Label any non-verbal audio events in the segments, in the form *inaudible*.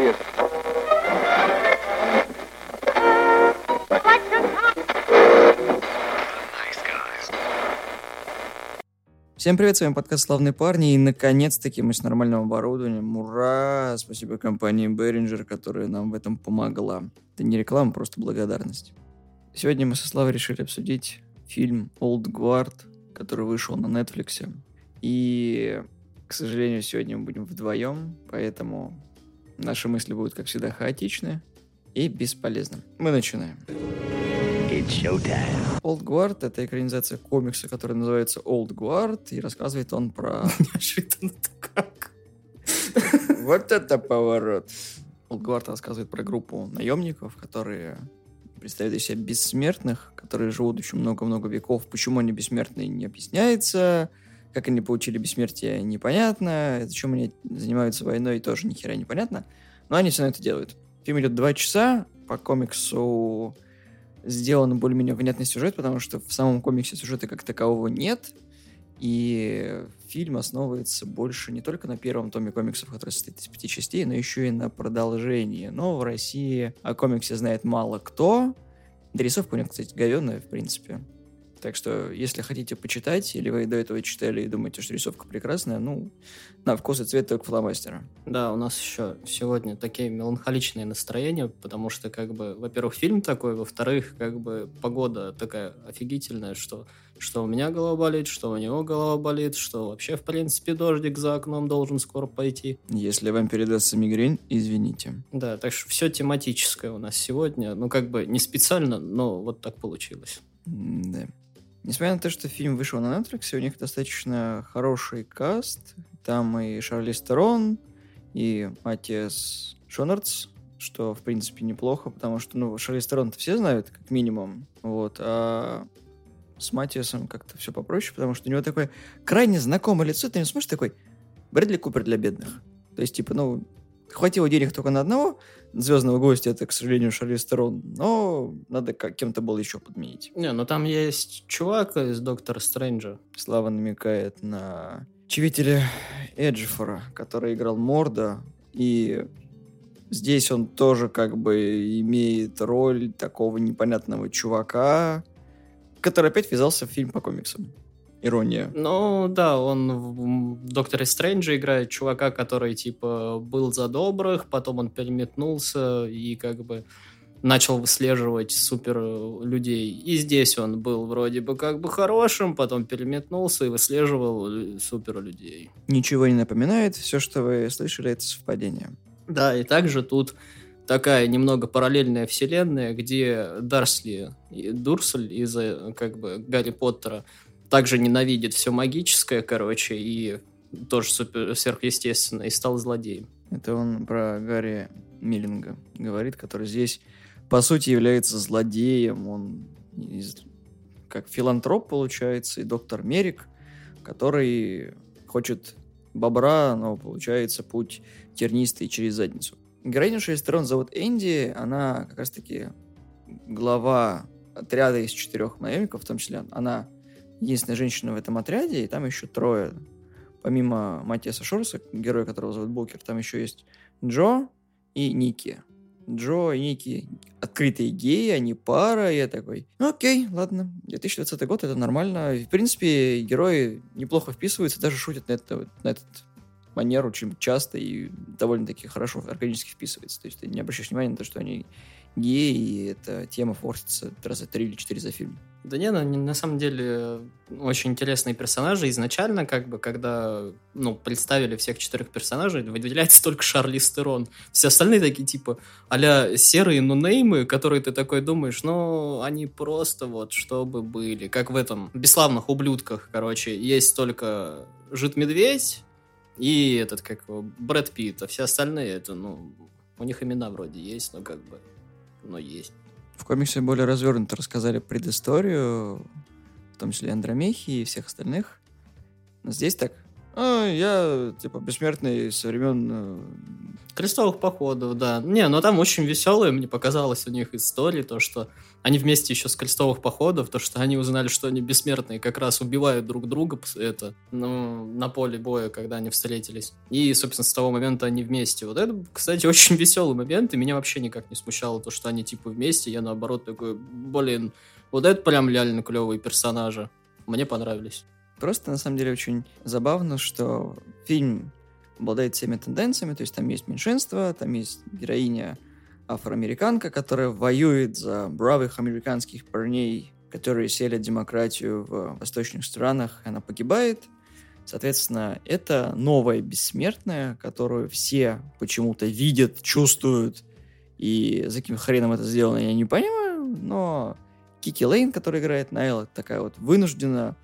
Поехали. Всем привет, с вами подкаст «Славные парни», и наконец-таки мы с нормальным оборудованием. Ура! Спасибо компании Behringer, которая нам в этом помогла. Это не реклама, просто благодарность. Сегодня мы со Славой решили обсудить фильм «Old Guard», который вышел на Netflix. И, к сожалению, сегодня мы будем вдвоем, поэтому наши мысли будут, как всегда, хаотичны и бесполезны. Мы начинаем. Old Guard — это экранизация комикса, который называется Old Guard, и рассказывает он про... *laughs* Неожиданно-то как. Вот это поворот! Old Guard рассказывает про группу наемников, которые представляют из себя бессмертных, которые живут еще много-много веков. Почему они бессмертные, не объясняется. Как они получили бессмертие, непонятно. Зачем они занимаются войной, тоже ни хера непонятно. Но они все на это делают. Фильм идет два часа. По комиксу сделан более-менее внятный сюжет, потому что в самом комиксе сюжета как такового нет. И фильм основывается больше не только на первом томе комиксов, который состоит из пяти частей, но еще и на продолжении. Но в России о комиксе знает мало кто. Дорисовка у него, кстати, говенная, в принципе. Так что, если хотите почитать, или вы до этого читали и думаете, что рисовка прекрасная, ну, на вкус и цвет только фломастера. Да, у нас еще сегодня такие меланхоличные настроения, потому что, как бы, во-первых, фильм такой, во-вторых, как бы, погода такая офигительная, что что у меня голова болит, что у него голова болит, что вообще, в принципе, дождик за окном должен скоро пойти. Если вам передастся мигрень, извините. Да, так что все тематическое у нас сегодня. Ну, как бы не специально, но вот так получилось. Да. Несмотря на то, что фильм вышел на Netflix, у них достаточно хороший каст. Там и Шарли Стерон, и Матиас Шонардс, что, в принципе, неплохо, потому что, ну, Шарли Стерон все знают, как минимум, вот, а с Матиасом как-то все попроще, потому что у него такое крайне знакомое лицо, ты не смотришь такой Брэдли Купер для бедных. То есть, типа, ну, хватило денег только на одного звездного гостя, это, к сожалению, Шарли Стерон, но надо как кем-то было еще подменить. Не, ну там есть чувак из Доктора Стрэнджа. Слава намекает на чивителя Эджифора, который играл Морда, и здесь он тоже как бы имеет роль такого непонятного чувака, который опять ввязался в фильм по комиксам. Ирония. Ну, да, он в Докторе Стрэнджа играет чувака, который, типа, был за добрых, потом он переметнулся и, как бы, начал выслеживать супер людей. И здесь он был вроде бы как бы хорошим, потом переметнулся и выслеживал супер людей. Ничего не напоминает, все, что вы слышали, это совпадение. Да, и также тут такая немного параллельная вселенная, где Дарсли, Дурсель из как бы Гарри Поттера также ненавидит все магическое, короче, и тоже супер сверхъестественное, и стал злодеем. Это он про Гарри Миллинга говорит, который здесь, по сути, является злодеем. Он из, как филантроп, получается, и доктор Мерик, который хочет бобра, но получается путь тернистый через задницу. Героиню шесть зовут Энди, она как раз-таки глава отряда из четырех наемников, в том числе она единственная женщина в этом отряде, и там еще трое. Помимо Матиаса Шорса, героя, которого зовут Бокер, там еще есть Джо и Ники. Джо и Ники открытые геи, они пара, я такой, ну окей, ладно, 2020 год, это нормально. В принципе, герои неплохо вписываются, даже шутят на, это, на этот манеру очень часто и довольно-таки хорошо органически вписывается. То есть ты не обращаешь внимания на то, что они геи, и эта тема форсится раза три или четыре за фильм. Да не, ну, на самом деле очень интересные персонажи. Изначально, как бы, когда ну, представили всех четырех персонажей, выделяется только Шарли Стерон. Все остальные такие, типа, а серые нунеймы, которые ты такой думаешь, ну, они просто вот, чтобы были. Как в этом «Бесславных ублюдках», короче. Есть только Жид-Медведь, и этот, как его, Брэд Питт, а все остальные, это, ну, у них имена вроде есть, но как бы, но есть. В комиксе более развернуто рассказали предысторию, в том числе Андромехи и всех остальных. Но здесь так, а, я, типа, бессмертный со времен... Крестовых походов, да. Не, но там очень веселые, мне показалось, у них истории, то, что они вместе еще с крестовых походов, то, что они узнали, что они бессмертные, как раз убивают друг друга это, ну, на поле боя, когда они встретились. И, собственно, с того момента они вместе. Вот это, кстати, *laughs* очень веселый момент, и меня вообще никак не смущало то, что они, типа, вместе. Я, наоборот, такой, блин, вот это прям реально клевые персонажи. Мне понравились. Просто, на самом деле, очень забавно, что фильм обладает всеми тенденциями, то есть там есть меньшинство, там есть героиня афроамериканка, которая воюет за бравых американских парней, которые селят демократию в восточных странах, она погибает. Соответственно, это новая бессмертная, которую все почему-то видят, чувствуют, и за каким хреном это сделано, я не понимаю, но Кики Лейн, которая играет Найла, такая вот вынуждена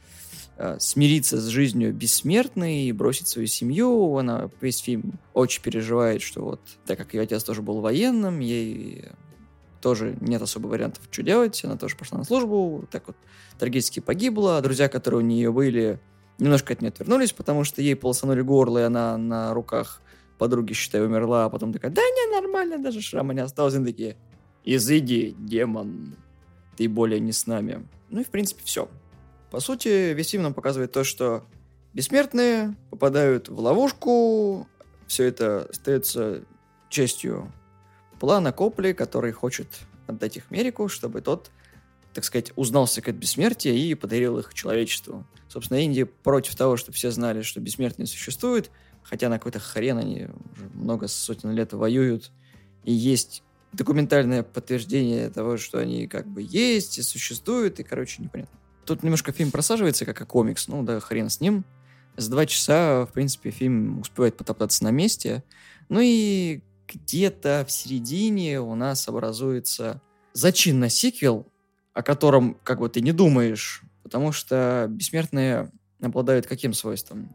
смириться с жизнью бессмертной и бросить свою семью. Она весь фильм очень переживает, что вот, так как ее отец тоже был военным, ей тоже нет особо вариантов, что делать. Она тоже пошла на службу, так вот трагически погибла. Друзья, которые у нее были, немножко от нее отвернулись, потому что ей полосанули горло, и она на руках подруги, считай, умерла, а потом такая, да не, нормально, даже шрама не осталось. Они такие, изыди, демон, ты более не с нами. Ну и, в принципе, все. По сути, весь фильм нам показывает то, что бессмертные попадают в ловушку, все это остается частью плана Копли, который хочет отдать их Мерику, чтобы тот, так сказать, узнал секрет бессмертия и подарил их человечеству. Собственно, Индия против того, чтобы все знали, что бессмертные существуют, хотя на какой-то хрен они уже много сотен лет воюют, и есть документальное подтверждение того, что они как бы есть и существуют, и, короче, непонятно. Тут немножко фильм просаживается, как и комикс. Ну да, хрен с ним. За два часа, в принципе, фильм успевает потоптаться на месте. Ну и где-то в середине у нас образуется зачин на сиквел, о котором как бы ты не думаешь, потому что бессмертные обладают каким свойством?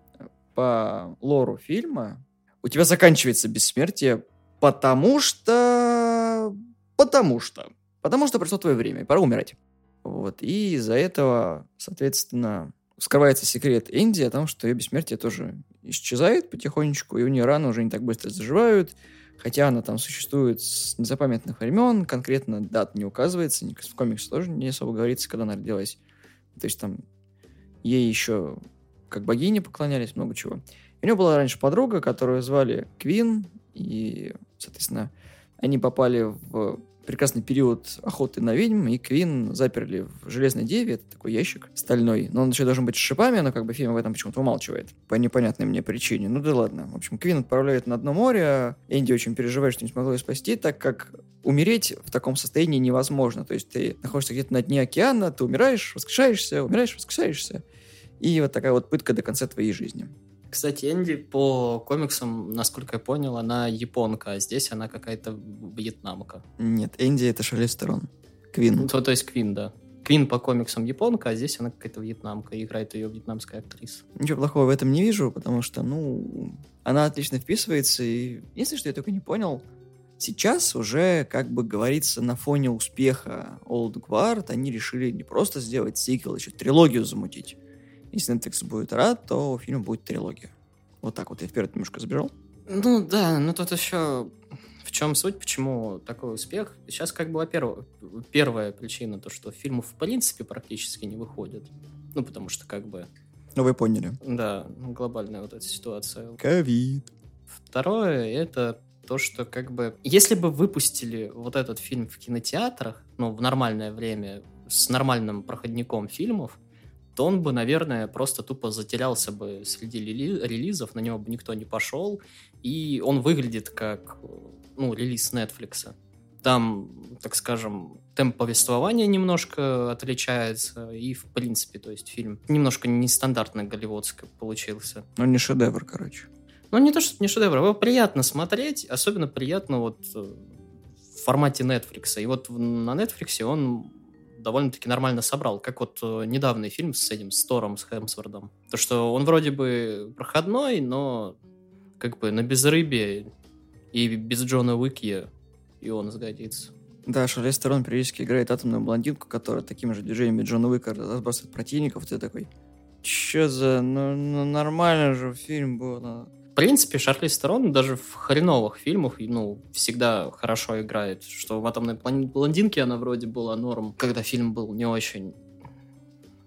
По лору фильма у тебя заканчивается бессмертие, потому что... Потому что... Потому что пришло твое время, пора умирать. Вот. И из-за этого, соответственно, скрывается секрет Энди о том, что ее бессмертие тоже исчезает потихонечку, и у нее раны уже не так быстро заживают, хотя она там существует с незапамятных времен, конкретно дат не указывается, в комиксе тоже не особо говорится, когда она родилась. То есть там ей еще как богине поклонялись, много чего. И у нее была раньше подруга, которую звали Квин, и, соответственно, они попали в прекрасный период охоты на ведьм, и Квин заперли в Железной Деве, это такой ящик стальной, но он еще должен быть с шипами, но как бы фильм об этом почему-то умалчивает, по непонятной мне причине. Ну да ладно. В общем, Квин отправляет на дно море, а Энди очень переживает, что не смогла ее спасти, так как умереть в таком состоянии невозможно. То есть ты находишься где-то на дне океана, ты умираешь, воскрешаешься, умираешь, воскрешаешься. И вот такая вот пытка до конца твоей жизни. Кстати, Энди по комиксам, насколько я понял, она японка, а здесь она какая-то вьетнамка. Нет, Энди это Шарлиз Терон. Квин. Ну, то, то есть Квин, да. Квин по комиксам японка, а здесь она какая-то вьетнамка, играет ее вьетнамская актриса. Ничего плохого в этом не вижу, потому что, ну, она отлично вписывается, и если что я только не понял, сейчас уже, как бы говорится, на фоне успеха Old Guard они решили не просто сделать сиквел, еще трилогию замутить. Если Netflix будет рад, то у фильма будет трилогия. Вот так вот я вперед немножко забежал. Ну да, ну тут еще в чем суть, почему такой успех? Сейчас как бы, во-первых, первая причина, то, что фильмы в принципе практически не выходят. Ну, потому что как бы... Ну, вы поняли. Да, глобальная вот эта ситуация. Ковид. Второе, это то, что как бы... Если бы выпустили вот этот фильм в кинотеатрах, ну, в нормальное время, с нормальным проходником фильмов, то он бы, наверное, просто тупо затерялся бы среди релизов, на него бы никто не пошел, и он выглядит как, ну, релиз Netflix. Там, так скажем, темп повествования немножко отличается, и, в принципе, то есть фильм немножко нестандартно голливудский получился. Ну, не шедевр, короче. Ну, не то, что не шедевр, его приятно смотреть, особенно приятно вот э, в формате Netflix. И вот на Netflix он довольно-таки нормально собрал. Как вот э, недавний фильм с этим, с Тором, с Хемсвордом. То, что он вроде бы проходной, но как бы на безрыбье и без Джона Уикья и он сгодится. Да, Шарлиз Терон периодически играет атомную блондинку, которая такими же движениями Джона Уика разбрасывает противников. Ты такой, Че за... Ну, ну нормально же фильм был. В принципе, Шарлиз Терон даже в хреновых фильмах, ну, всегда хорошо играет. Что в «Атомной блондинке» она вроде была норм, когда фильм был не очень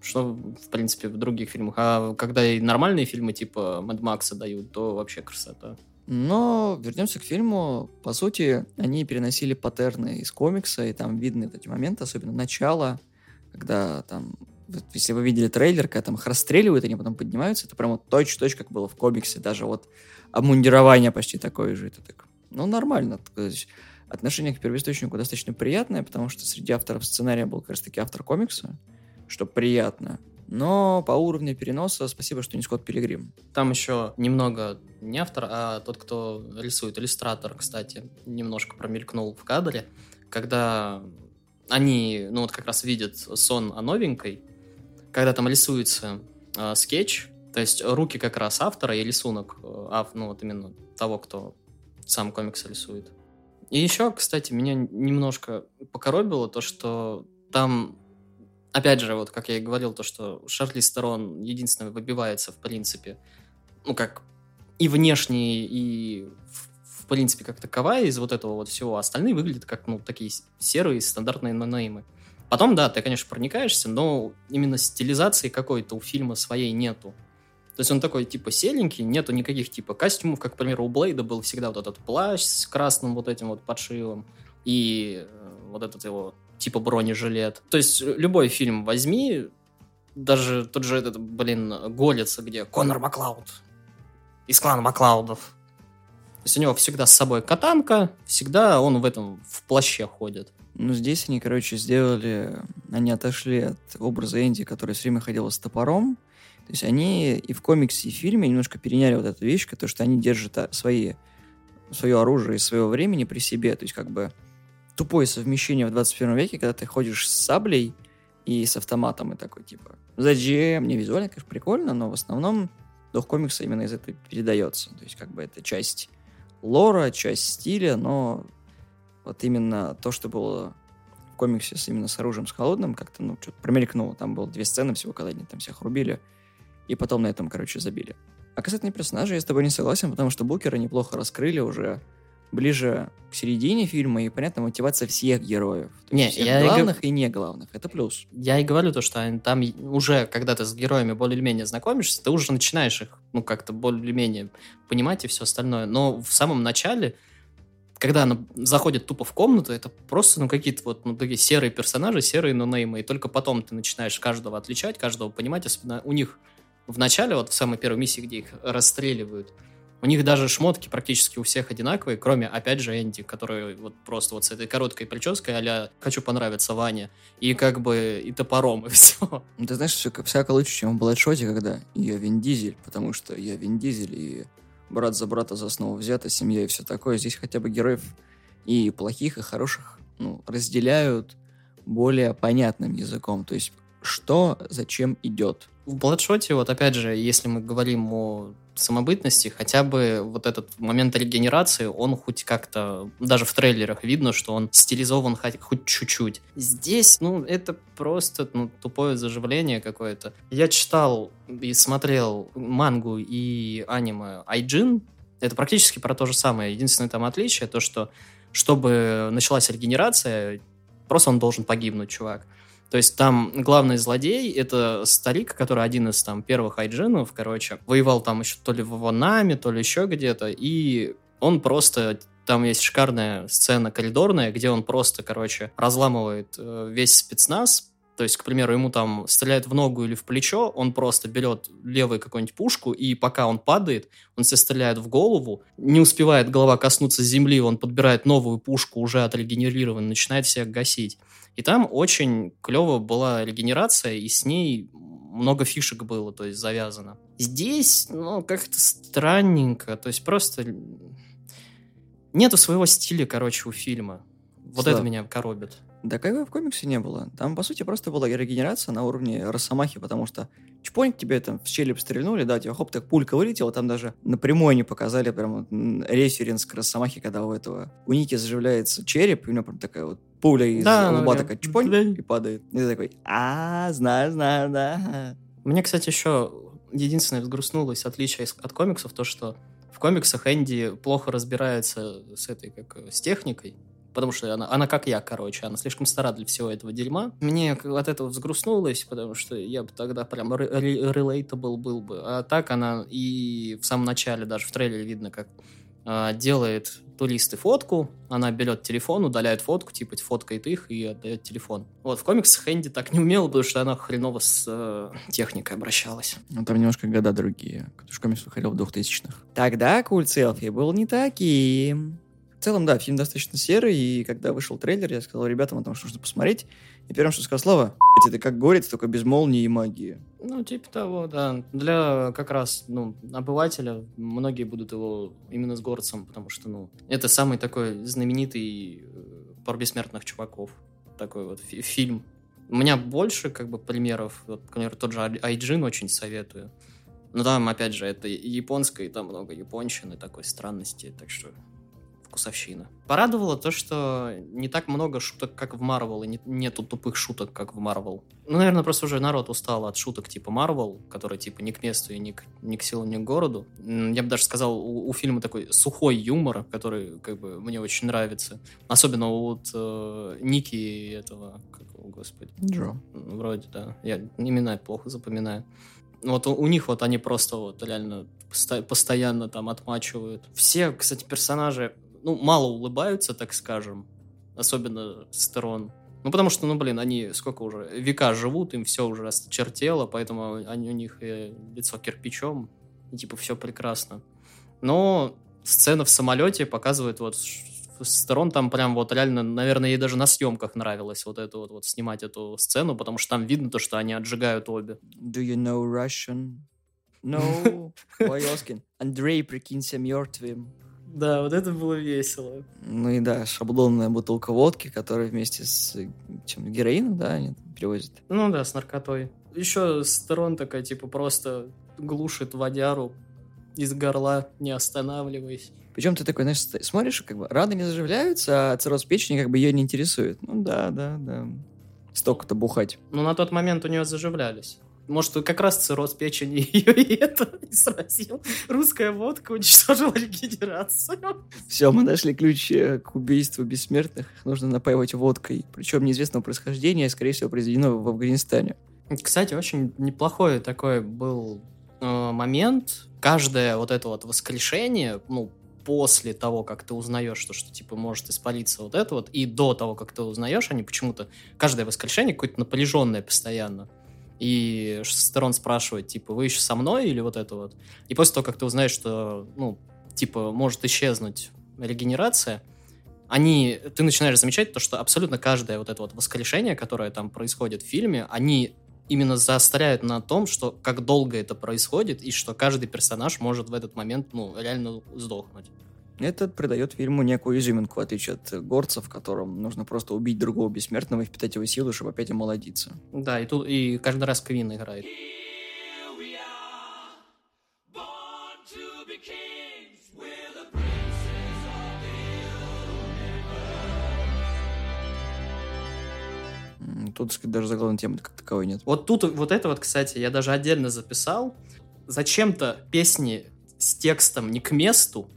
что, в принципе, в других фильмах. А когда и нормальные фильмы типа Мэд Макса дают, то вообще красота. Но вернемся к фильму. По сути, они переносили паттерны из комикса, и там видны эти моменты, особенно начало, когда там если вы видели трейлер, когда там их расстреливают, они потом поднимаются, это прямо точь-точь, как было в комиксе, даже вот обмундирование почти такое же. Это так, ну, нормально. Есть отношение к первоисточнику достаточно приятное, потому что среди авторов сценария был как раз-таки автор комикса, что приятно. Но по уровню переноса спасибо, что не Скотт Пилигрим. Там еще немного не автор, а тот, кто рисует, иллюстратор, кстати, немножко промелькнул в кадре, когда они, ну вот как раз видят сон о новенькой, когда там рисуется э, скетч, то есть руки как раз автора и рисунок, э, ав, ну вот именно того, кто сам комикс рисует. И еще, кстати, меня немножко покоробило то, что там, опять же, вот как я и говорил, то, что Шарли Сторон единственный выбивается, в принципе, ну как и внешне, и в, в принципе как таковая из вот этого вот всего. Остальные выглядят как, ну, такие серые стандартные нонеймы. Потом, да, ты, конечно, проникаешься, но именно стилизации какой-то у фильма своей нету. То есть он такой, типа, селенький, нету никаких, типа, костюмов, как, к примеру, у Блейда был всегда вот этот плащ с красным вот этим вот подшивом и э, вот этот его, типа, бронежилет. То есть любой фильм возьми, даже тот же этот, блин, Голец, где Конор Маклауд из клана Маклаудов. То есть у него всегда с собой катанка, всегда он в этом, в плаще ходит. Ну, здесь они, короче, сделали... Они отошли от образа Энди, который все время ходил с топором. То есть они и в комиксе, и в фильме немножко переняли вот эту вещь, то, что они держат а, свои, свое оружие из своего времени при себе. То есть как бы тупое совмещение в 21 веке, когда ты ходишь с саблей и с автоматом, и такой, типа, зачем? Мне визуально, конечно, прикольно, но в основном дух комикса именно из этого передается. То есть как бы это часть лора, часть стиля, но вот именно то, что было в комиксе с, именно с оружием с холодным, как-то, ну, что-то промелькнуло. Там было две сцены всего, когда они там всех рубили, и потом на этом, короче, забили. А касательно персонажей, я с тобой не согласен, потому что Букера неплохо раскрыли уже ближе к середине фильма, и понятна мотивация всех героев. Не, всех я главных и, и не главных. Это плюс. Я и говорю то, что там уже, когда ты с героями более-менее знакомишься, ты уже начинаешь их, ну, как-то более-менее понимать и все остальное. Но в самом начале когда она заходит тупо в комнату, это просто, ну, какие-то вот, ну, такие серые персонажи, серые нонеймы, и только потом ты начинаешь каждого отличать, каждого понимать, особенно у них в начале, вот в самой первой миссии, где их расстреливают, у них даже шмотки практически у всех одинаковые, кроме, опять же, Энди, который вот просто вот с этой короткой прической а «хочу понравиться Ване», и как бы и топором, и *laughs* все. Ну, ты знаешь, все всяко лучше, чем в Бладшоте, когда я Вин Дизель, потому что я Вин Дизель, и брат за брата за основу взята, семья и все такое. Здесь хотя бы героев и плохих, и хороших ну, разделяют более понятным языком. То есть что зачем идет. В Бладшоте, вот опять же, если мы говорим о самобытности, хотя бы вот этот момент регенерации, он хоть как-то, даже в трейлерах видно, что он стилизован хоть, хоть чуть-чуть. Здесь, ну, это просто ну, тупое заживление какое-то. Я читал и смотрел мангу и аниме Айджин, это практически про то же самое. Единственное там отличие, то что чтобы началась регенерация, просто он должен погибнуть, чувак. То есть там главный злодей — это старик, который один из там первых айджинов, короче, воевал там еще то ли в Ванаме, то ли еще где-то, и он просто там есть шикарная сцена коридорная, где он просто, короче, разламывает э, весь спецназ, то есть, к примеру, ему там стреляют в ногу или в плечо, он просто берет левую какую-нибудь пушку, и пока он падает, он себе стреляет в голову, не успевает голова коснуться земли, он подбирает новую пушку, уже отрегенерированную, начинает всех гасить. И там очень клево была регенерация, и с ней много фишек было, то есть завязано. Здесь, ну, как-то странненько, то есть просто нету своего стиля, короче, у фильма. Вот Слав. это меня коробит. Да как бы в комиксе не было. Там, по сути, просто была регенерация на уровне Росомахи, потому что чпоньк тебе там в челюсть стрельнули, да, тебе хоп, так пулька вылетела, там даже напрямую они показали прям референс к Росомахе, когда у этого, у Ники заживляется череп, и у него прям такая вот пуля из да, лба да, такая чпонь и падает. И ты такой, а, знаю, знаю, да. Мне, кстати, еще единственное взгрустнулось отличие от комиксов, то, что в комиксах Энди плохо разбирается с этой, как, с техникой, потому что она, она как я, короче, она слишком стара для всего этого дерьма. Мне от этого взгрустнулось, потому что я бы тогда прям relatable был бы. А так она и в самом начале, даже в трейлере видно, как э, делает туристы фотку, она берет телефон, удаляет фотку, типа фоткает их и отдает телефон. Вот, в комиксах Энди так не умела, потому что она хреново с э, техникой обращалась. Ну, там немножко года другие. Потому комикс выходил в 2000-х. Тогда Культ Селфи был не таким целом, да, фильм достаточно серый, и когда вышел трейлер, я сказал ребятам о том, что нужно посмотреть. И первым, что сказал Слава, это как горец, только без молнии и магии. Ну, типа того, да. Для как раз, ну, обывателя многие будут его именно с горцем, потому что, ну, это самый такой знаменитый э, про бессмертных чуваков. Такой вот фи фильм. У меня больше, как бы, примеров. Вот, например, тот же Айджин очень советую. Но там, опять же, это японское, и там много японщины, такой странности, так что вкусовщина. Порадовало то, что не так много шуток, как в Марвел, и не, нету тупых шуток, как в Марвел. Ну, наверное, просто уже народ устал от шуток типа Марвел, которые типа ни к месту и ни к, ни к силу, ни к городу. Я бы даже сказал, у, у фильма такой сухой юмор, который как бы мне очень нравится. Особенно вот э, Ники этого, как его, господи. Джо. Вроде, да. Я имена плохо запоминаю. Вот у, у них вот они просто вот реально постоянно там отмачивают. Все, кстати, персонажи ну, мало улыбаются, так скажем, особенно сторон. Ну, потому что, ну, блин, они сколько уже, века живут, им все уже осточертело, поэтому они, у них и лицо кирпичом, и, типа, все прекрасно. Но сцена в самолете показывает вот сторон там прям вот реально, наверное, ей даже на съемках нравилось вот это вот, вот снимать эту сцену, потому что там видно то, что они отжигают обе. Do you know Russian? No. *laughs* Why asking? Андрей, прикинься мертвым. Да, вот это было весело. Ну и да, шаблонная бутылка водки, которая вместе с чем, героином, да, они перевозят. Ну да, с наркотой. Еще сторон такая, типа, просто глушит водяру из горла, не останавливаясь. Причем ты такой, знаешь, смотришь, как бы раны не заживляются, а цирроз печени как бы ее не интересует. Ну да, да, да. Столько-то бухать. Ну на тот момент у нее заживлялись. Может, как раз цирроз печени *laughs* ее и это и сразил. Русская водка уничтожила регенерацию. Все, мы нашли ключ э, к убийству бессмертных. Их нужно напаивать водкой. Причем неизвестного происхождения, скорее всего, произведено в Афганистане. Кстати, очень неплохой такой был э, момент. Каждое вот это вот воскрешение, ну, после того, как ты узнаешь, что, что типа может испалиться вот это вот, и до того, как ты узнаешь, они почему-то каждое воскрешение какое-то напряженное постоянно и сторон спрашивать, типа, вы еще со мной или вот это вот. И после того, как ты узнаешь, что, ну, типа, может исчезнуть регенерация, они, ты начинаешь замечать то, что абсолютно каждое вот это вот воскрешение, которое там происходит в фильме, они именно заостряют на том, что как долго это происходит, и что каждый персонаж может в этот момент, ну, реально сдохнуть. Это придает фильму некую изюминку, в отличие от горцев, которым нужно просто убить другого бессмертного и впитать его силу, чтобы опять омолодиться. Да, и тут и каждый раз Квин играет. Тут даже заглавной темы как таковой нет. Вот тут, вот это вот, кстати, я даже отдельно записал. Зачем-то песни с текстом не к месту,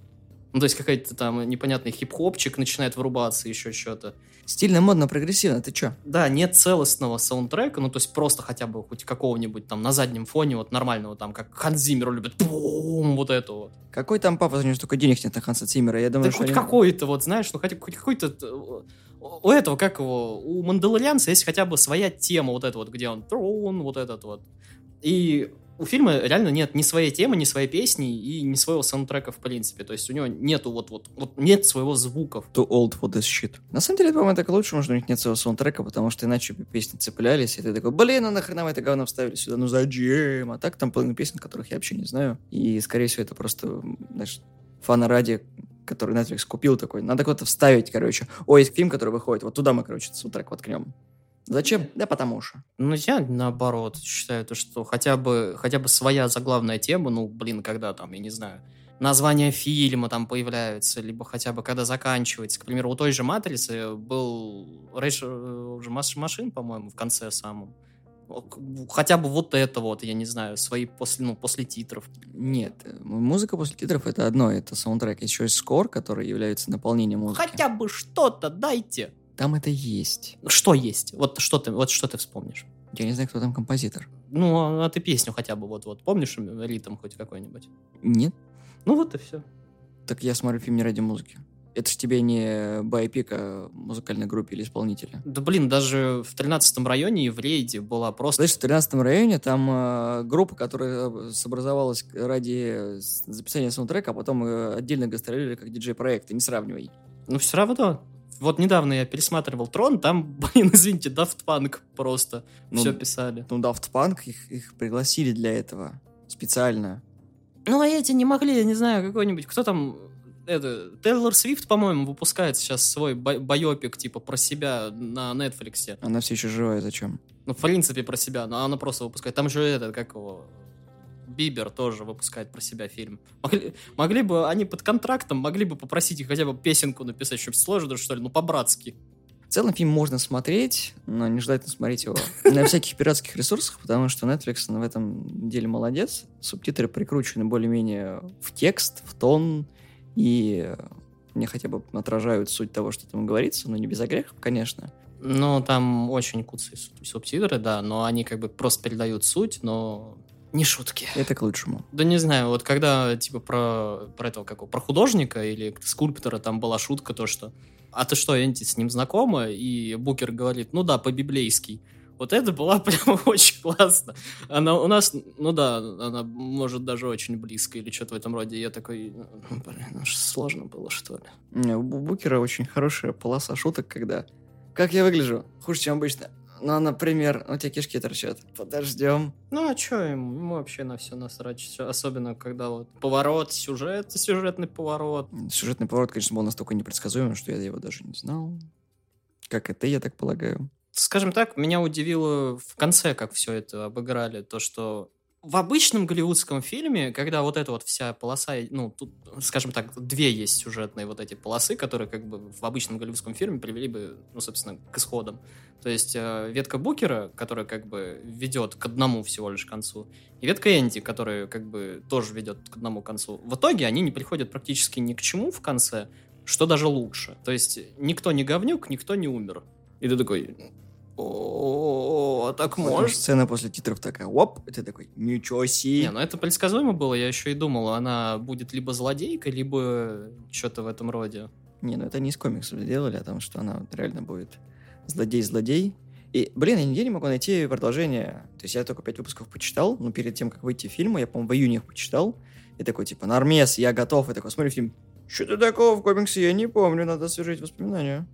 ну, то есть какой-то там непонятный хип-хопчик начинает вырубаться, еще что-то. Стильно, модно, прогрессивно, ты чё? Да, нет целостного саундтрека, ну, то есть просто хотя бы хоть какого-нибудь там на заднем фоне вот нормального, там, как Ханс Зиммер любит, бум, вот это вот. Какой там папа, у него столько денег нет на Ханса Зиммера, я думаю, да что... хоть они... какой-то, вот, знаешь, ну, хотя хоть какой-то... У этого, как его, у Мандалорианца есть хотя бы своя тема вот эта вот, где он, он вот этот вот. И у фильма реально нет ни своей темы, ни своей песни и ни своего саундтрека в принципе. То есть у него нету вот, вот, вот нет своего звуков. Too old for this shit. На самом деле, по-моему, так лучше, может, у них нет своего саундтрека, потому что иначе песни цеплялись, и ты такой, блин, ну нахрена мы это говно вставили сюда, ну зачем? А так там половина песен, которых я вообще не знаю. И, скорее всего, это просто, знаешь, фана ради который Netflix купил такой, надо куда-то вставить, короче. Ой, есть фильм, который выходит, вот туда мы, короче, саундтрек воткнем. Зачем? Да потому что. Ну, я наоборот считаю, то, что хотя бы, хотя бы своя заглавная тема, ну, блин, когда там, я не знаю, название фильма там появляются, либо хотя бы когда заканчивается. К примеру, у той же «Матрицы» был Рейдж э, уже Машин, по-моему, в конце самом. Хотя бы вот это вот, я не знаю, свои после, ну, после титров. Нет, э, музыка после титров это одно, это саундтрек. Еще есть скор, который является наполнением музыки. Хотя бы что-то дайте. Там это есть. Что есть? Вот что ты, вот что ты вспомнишь? Я не знаю, кто там композитор. Ну, а ты песню хотя бы вот-вот помнишь ритм хоть какой-нибудь? Нет. Ну вот и все. Так я смотрю фильм не ради музыки. Это ж тебе не байпик о музыкальной группе или исполнителя. Да блин, даже в 13 районе и в рейде была просто... Знаешь, в 13 районе там э, группа, которая э, образовалась ради записания саундтрека, а потом э, отдельно гастролировали как диджей-проект. Не сравнивай. Ну все равно. Вот недавно я пересматривал Трон, там, *laughs* блин, извините, Daft Punk просто ну, все писали. Ну, Daft Punk, их, их пригласили для этого специально. Ну, а эти не могли, я не знаю, какой-нибудь... Кто там это, Тейлор Свифт, по-моему, выпускает сейчас свой байопик, типа, про себя на Netflix. Она все еще живая, зачем? Ну, в принципе, про себя, но она просто выпускает. Там же этот, как его, Бибер тоже выпускает про себя фильм. *laughs* Могли, могли бы они под контрактом, могли бы попросить их хотя бы песенку написать, чтобы сложно, что ли, ну, по-братски. В целом фильм можно смотреть, но не желательно смотреть его *laughs* на всяких пиратских ресурсах, потому что Netflix в этом деле молодец. Субтитры прикручены более-менее в текст, в тон, и мне хотя бы отражают суть того, что там говорится, но не без огрехов, конечно. Ну, там очень куцые субтитры, да, но они как бы просто передают суть, но не шутки. Это к лучшему. Да не знаю, вот когда, типа, про, про этого, как про художника или скульптора там была шутка, то, что «А ты что, Энти, с ним знакома?» И Букер говорит «Ну да, по-библейски». Вот это было *laughs* прям очень классно. Она у нас, ну да, она может даже очень близко или что-то в этом роде. Я такой, «Ну, блин, ну сложно было, что ли. Не, у Букера очень хорошая полоса шуток, когда... Как я выгляжу? Хуже, чем обычно. Ну, например, у тебя кишки торчат. Подождем. Ну, а что ему? Ему вообще на все насрать. Особенно, когда вот поворот, сюжет, сюжетный поворот. Сюжетный поворот, конечно, был настолько непредсказуемым, что я его даже не знал. Как это, я так полагаю скажем так, меня удивило в конце, как все это обыграли, то, что в обычном голливудском фильме, когда вот эта вот вся полоса, ну, тут, скажем так, две есть сюжетные вот эти полосы, которые как бы в обычном голливудском фильме привели бы, ну, собственно, к исходам. То есть э, ветка Букера, которая как бы ведет к одному всего лишь концу, и ветка Энди, которая как бы тоже ведет к одному концу. В итоге они не приходят практически ни к чему в конце, что даже лучше. То есть никто не говнюк, никто не умер. И ты такой, о, так может. Сцена после титров такая, оп, и ты такой, ничего себе. Не, ну это предсказуемо было, я еще и думал, она будет либо злодейка, либо что-то в этом роде. Не, ну это не из комиксов сделали, а там, что она реально будет злодей-злодей. И, блин, я нигде не могу найти продолжение. То есть я только пять выпусков почитал, но перед тем, как выйти фильма, я, по-моему, в июне их почитал. И такой, типа, Нормес, я готов. И такой, смотрю фильм, что-то такого в комиксе я не помню, надо освежить воспоминания.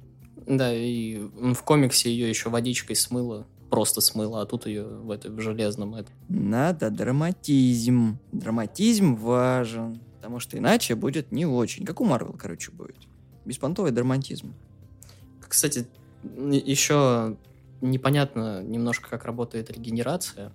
Да, и в комиксе ее еще водичкой смыло, просто смыло, а тут ее в, этой, в железном это. Надо драматизм. Драматизм важен, потому что иначе будет не очень. Как у Марвел, короче, будет. Беспонтовый драматизм. Кстати, еще непонятно немножко, как работает регенерация.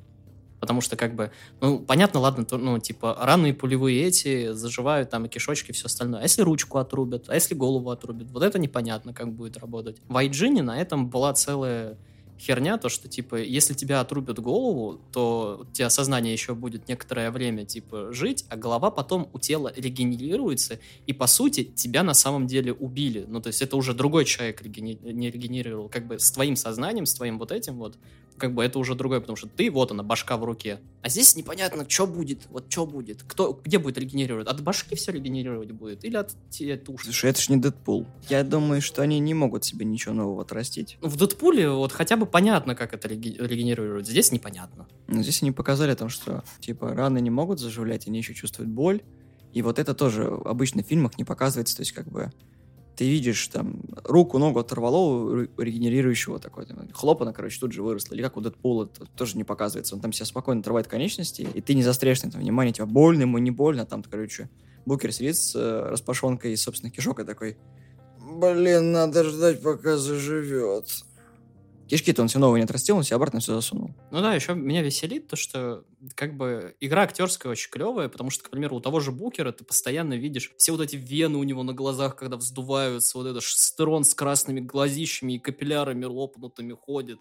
Потому что, как бы, ну, понятно, ладно, то, ну, типа, раны пулевые эти заживают, там, и кишочки, все остальное. А если ручку отрубят? А если голову отрубят? Вот это непонятно, как будет работать. В Айджине на этом была целая херня, то, что, типа, если тебя отрубят голову, то у тебя сознание еще будет некоторое время, типа, жить, а голова потом у тела регенерируется, и, по сути, тебя на самом деле убили. Ну, то есть это уже другой человек не регенерировал. Как бы с твоим сознанием, с твоим вот этим вот, как бы это уже другое, потому что ты, вот она, башка в руке. А здесь непонятно, что будет, вот что будет, кто, где будет регенерировать. От башки все регенерировать будет или от туши? Слушай, это ж не Дэдпул. Я думаю, что они не могут себе ничего нового отрастить. В Дэдпуле вот хотя бы понятно, как это регенерирует. Здесь непонятно. Но здесь они показали о том, что, типа, раны не могут заживлять, они еще чувствуют боль. И вот это тоже обычно в фильмах не показывается, то есть как бы ты видишь там руку, ногу оторвало регенерирующего такой, там, хлоп, она, короче, тут же выросла. Или как у Дэдпула, это тоже не показывается. Он там себя спокойно отрывает конечности, и ты не застряешь на этом внимание, тебя больно, ему не больно, там, короче, Букер сидит с э, распашонкой из собственных кишок и такой, блин, надо ждать, пока заживет. Кишки-то он все новые не отрастил, он себе обратно все засунул. Ну да, еще меня веселит то, что как бы игра актерская очень клевая, потому что, к примеру, у того же Букера ты постоянно видишь все вот эти вены у него на глазах, когда вздуваются, вот этот шестерон с красными глазищами и капиллярами лопнутыми ходит.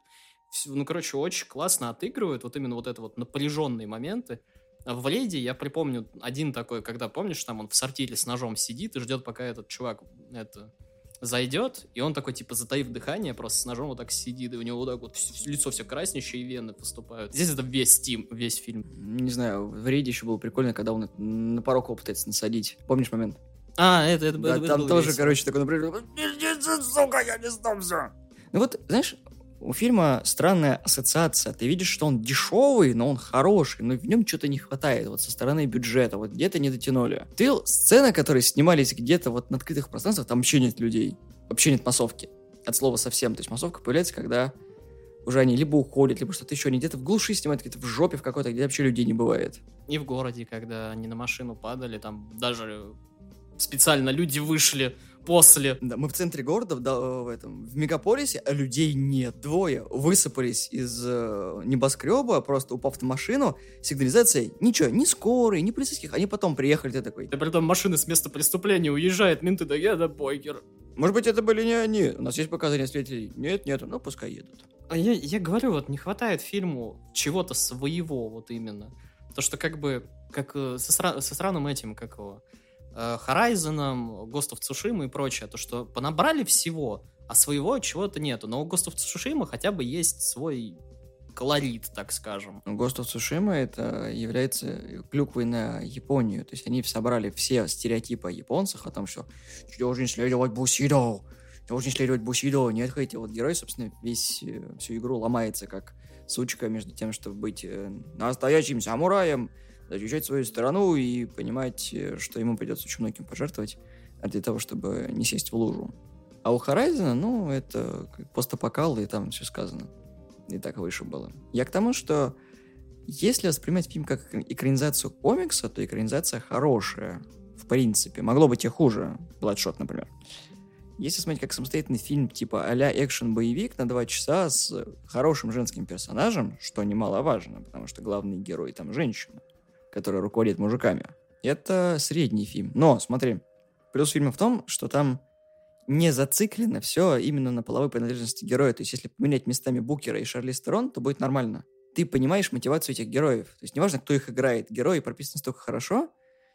Ну, короче, очень классно отыгрывают вот именно вот это вот напряженные моменты. А В Леди я припомню один такой, когда, помнишь, там он в сортире с ножом сидит и ждет, пока этот чувак это зайдет, и он такой, типа, затаив дыхание, просто с ножом вот так сидит, и у него вот так вот лицо все краснеющее, и вены поступают. Здесь это весь тим, весь фильм. Не знаю, в рейде еще было прикольно, когда он на порог пытается насадить. Помнишь момент? А, это, это, Да, это там тоже, весело. короче, такой. «Пиздец, сука, я не сдамся!» Ну вот, знаешь, у фильма странная ассоциация. Ты видишь, что он дешевый, но он хороший, но в нем что-то не хватает вот со стороны бюджета, вот где-то не дотянули. Ты сцены, которые снимались где-то вот на открытых пространствах, там вообще нет людей, вообще нет массовки. От слова совсем. То есть массовка появляется, когда уже они либо уходят, либо что-то еще. Они где-то в глуши снимают, где-то в жопе в какой-то, где вообще людей не бывает. И в городе, когда они на машину падали, там даже специально люди вышли после. Да, мы в центре города, в, да, в этом, в мегаполисе, а людей нет. Двое высыпались из э, небоскреба, просто упав в машину, сигнализация, ничего, ни скорой, ни полицейских, они потом приехали, ты такой, И при этом машина с места преступления уезжает, менты да я да похер. может быть, это были не они, у нас есть показания свидетелей, нет, нет, ну, пускай едут. А я, я говорю, вот не хватает фильму чего-то своего, вот именно. То, что как бы, как э, со, сра- со странным этим, как его, Horizon, Ghost of Tsushima и прочее, то, что понабрали всего, а своего чего-то нету. Но у Ghost of Tsushima хотя бы есть свой колорит, так скажем. Ну, Ghost of Tsushima это является клюквой на Японию, то есть они собрали все стереотипы о японцах, о том, что должен следовать Бусидо, должен следовать Бусидо, не отходите. Вот герой, собственно, весь, э, всю игру ломается как сучка между тем, чтобы быть э, настоящим самураем, защищать свою страну и понимать, э, что ему придется очень многим пожертвовать для того, чтобы не сесть в лужу. А у Horizon, ну, это постапокал, и там все сказано. И так выше было. Я к тому, что если воспринимать фильм как экранизацию комикса, то экранизация хорошая. В принципе. Могло быть и хуже. Bloodshot, например. Если смотреть как самостоятельный фильм типа а-ля экшен-боевик на два часа с хорошим женским персонажем, что немаловажно, потому что главный герой там женщина, которая руководит мужиками. Это средний фильм. Но, смотри, плюс фильма в том, что там не зациклено все именно на половой принадлежности героя. То есть, если поменять местами Букера и Шарли Стерон, то будет нормально. Ты понимаешь мотивацию этих героев. То есть, неважно, кто их играет. Герои прописаны настолько хорошо,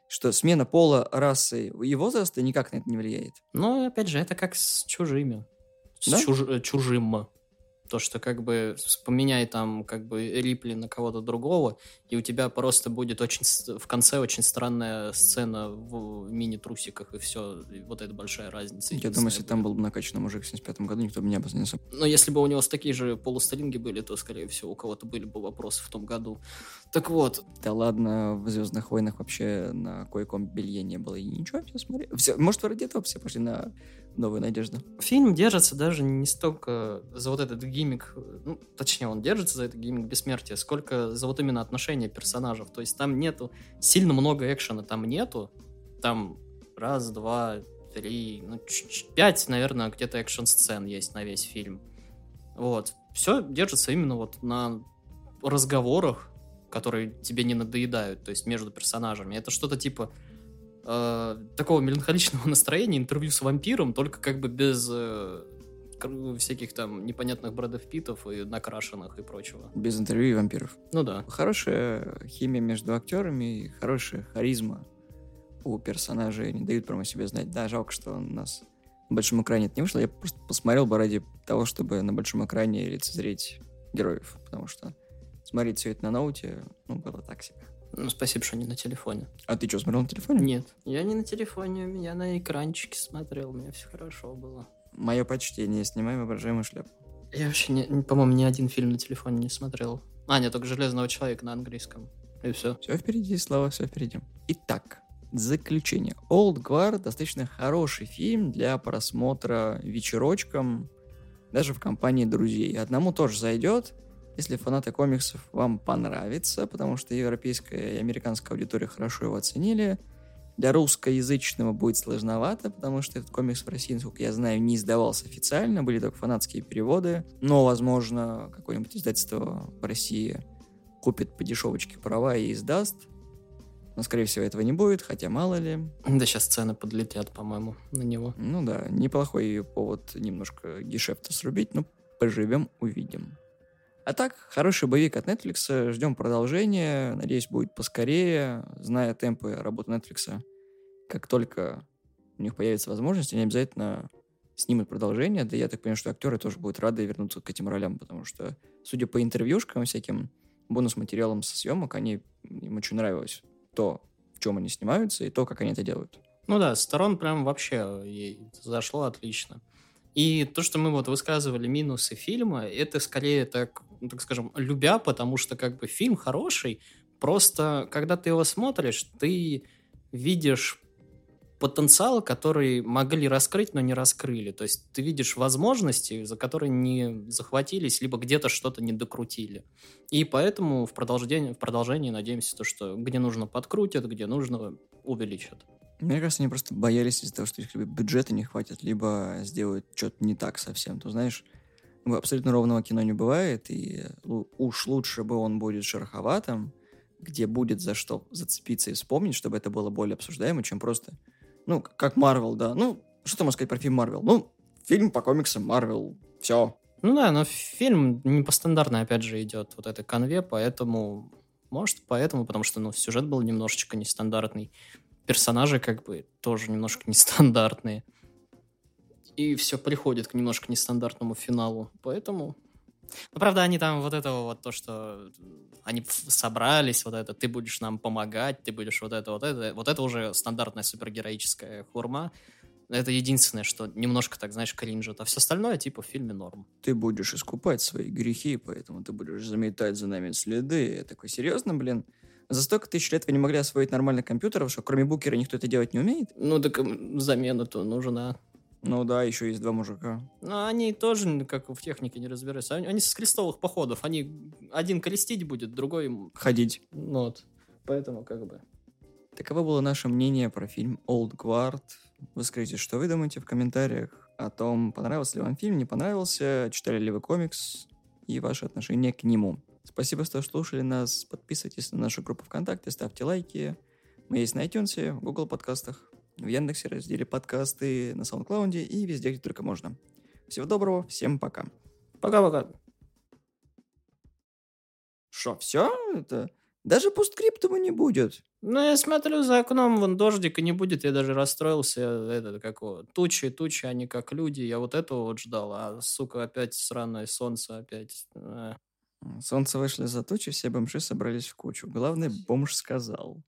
что смена пола, расы и возраста никак на это не влияет. Но, опять же, это как с чужими. С Да? чуж- э, чужим. То, что как бы поменяй там как бы Рипли на кого-то другого, и у тебя просто будет очень в конце очень странная сцена в мини-трусиках, и все. Вот это большая разница. Я думаю, если там будет. был бы накачанный мужик в 75 году, никто бы не обознался. Но если бы у него такие же полустринги были, то, скорее всего, у кого-то были бы вопросы в том году. Так вот, Да ладно, в «Звездных войнах» вообще на кое-каком белье не было. И ничего, все смотри. Все, может, ради этого все пошли на «Новую надежду». фильм держится даже не столько за вот этот гиммик, ну, точнее, он держится за этот гиммик бессмертия, сколько за вот именно отношения персонажей. То есть там нету сильно много экшена, там нету. Там раз, два, три, ну, пять, наверное, где-то экшн-сцен есть на весь фильм. Вот. Все держится именно вот на разговорах, которые тебе не надоедают, то есть между персонажами. Это что-то типа э, такого меланхоличного *laughs* настроения, интервью с вампиром, только как бы без э, всяких там непонятных Брэдов Питов и накрашенных и прочего. Без интервью и вампиров. Ну да. Хорошая химия между актерами и хорошая харизма у персонажей. Не дают прямо себе знать. Да, жалко, что у нас на большом экране это не вышло. Я просто посмотрел бы ради того, чтобы на большом экране лицезреть героев. Потому что смотреть все это на ноуте, ну, было так себе. Ну, спасибо, что не на телефоне. А ты что, смотрел на телефоне? Нет. Я не на телефоне, я на экранчике смотрел, у меня все хорошо было. Мое почтение. Снимаем воображаемую шляпу. Я вообще, не- по-моему, ни один фильм на телефоне не смотрел. А, нет, только «Железного человека» на английском. И все. Все впереди, Слава, все впереди. Итак, заключение. Old Guard достаточно хороший фильм для просмотра вечерочком, даже в компании друзей. Одному тоже зайдет, если фанаты комиксов вам понравится, потому что европейская и американская аудитория хорошо его оценили. Для русскоязычного будет сложновато, потому что этот комикс в России, насколько я знаю, не издавался официально, были только фанатские переводы. Но, возможно, какое-нибудь издательство в России купит по дешевочке права и издаст. Но, скорее всего, этого не будет, хотя мало ли. Да сейчас цены подлетят, по-моему, на него. Ну да, неплохой повод немножко гешефта срубить, но поживем, увидим. А так, хороший боевик от Netflix, ждем продолжения, надеюсь, будет поскорее, зная темпы работы Netflix. Как только у них появится возможность, они обязательно снимут продолжение, да я так понимаю, что актеры тоже будут рады вернуться к этим ролям, потому что, судя по интервьюшкам всяким, бонус-материалам со съемок, они, им очень нравилось то, в чем они снимаются, и то, как они это делают. Ну да, сторон прям вообще ей зашло отлично. И то, что мы вот высказывали минусы фильма, это скорее так, ну, так скажем, любя, потому что как бы фильм хороший, просто когда ты его смотришь, ты видишь потенциал, который могли раскрыть, но не раскрыли. То есть ты видишь возможности, за которые не захватились, либо где-то что-то не докрутили. И поэтому в продолжении, в продолжении надеемся, то, что где нужно подкрутят, где нужно увеличат. Мне кажется, они просто боялись из-за того, что их либо бюджета не хватит, либо сделают что-то не так совсем. То знаешь, абсолютно ровного кино не бывает, и уж лучше бы он будет шероховатым, где будет за что зацепиться и вспомнить, чтобы это было более обсуждаемо, чем просто ну, как Марвел, да. Ну, что можешь сказать про фильм Марвел? Ну, фильм по комиксам Марвел. Все. Ну да, но фильм не по стандартной, опять же, идет вот этой конве, поэтому... Может, поэтому, потому что, ну, сюжет был немножечко нестандартный. Персонажи, как бы, тоже немножко *laughs* нестандартные. И все приходит к немножко нестандартному финалу. Поэтому ну, правда, они там вот этого вот то, что они собрались, вот это, ты будешь нам помогать, ты будешь вот это, вот это, вот это уже стандартная супергероическая хурма. Это единственное, что немножко так, знаешь, кринжит. А все остальное, типа, в фильме норм. Ты будешь искупать свои грехи, поэтому ты будешь заметать за нами следы. Я такой, серьезно, блин? За столько тысяч лет вы не могли освоить нормальных компьютеров, что кроме букера никто это делать не умеет? Ну, так замена-то нужна. Ну да, еще есть два мужика. Но они тоже, как в технике, не разбираются. Они, они с крестовых походов. Они один крестить будет, другой... Ходить. Ну вот. Поэтому как бы... Таково было наше мнение про фильм Old Guard. Вы скажите, что вы думаете в комментариях о том, понравился ли вам фильм, не понравился, читали ли вы комикс и ваше отношение к нему. Спасибо, что слушали нас. Подписывайтесь на нашу группу ВКонтакте, ставьте лайки. Мы есть на iTunes, в Google подкастах в Яндексе, разделе подкасты, на SoundCloud и везде, где только можно. Всего доброго, всем пока. Пока-пока. Что, все? Это... Даже посткриптума не будет. Ну, я смотрю, за окном вон дождика не будет, я даже расстроился. Это какого? Тучи, тучи, они как люди. Я вот этого вот ждал, а, сука, опять сраное солнце опять. А. Солнце вышли за тучи, все бомжи собрались в кучу. Главный бомж сказал.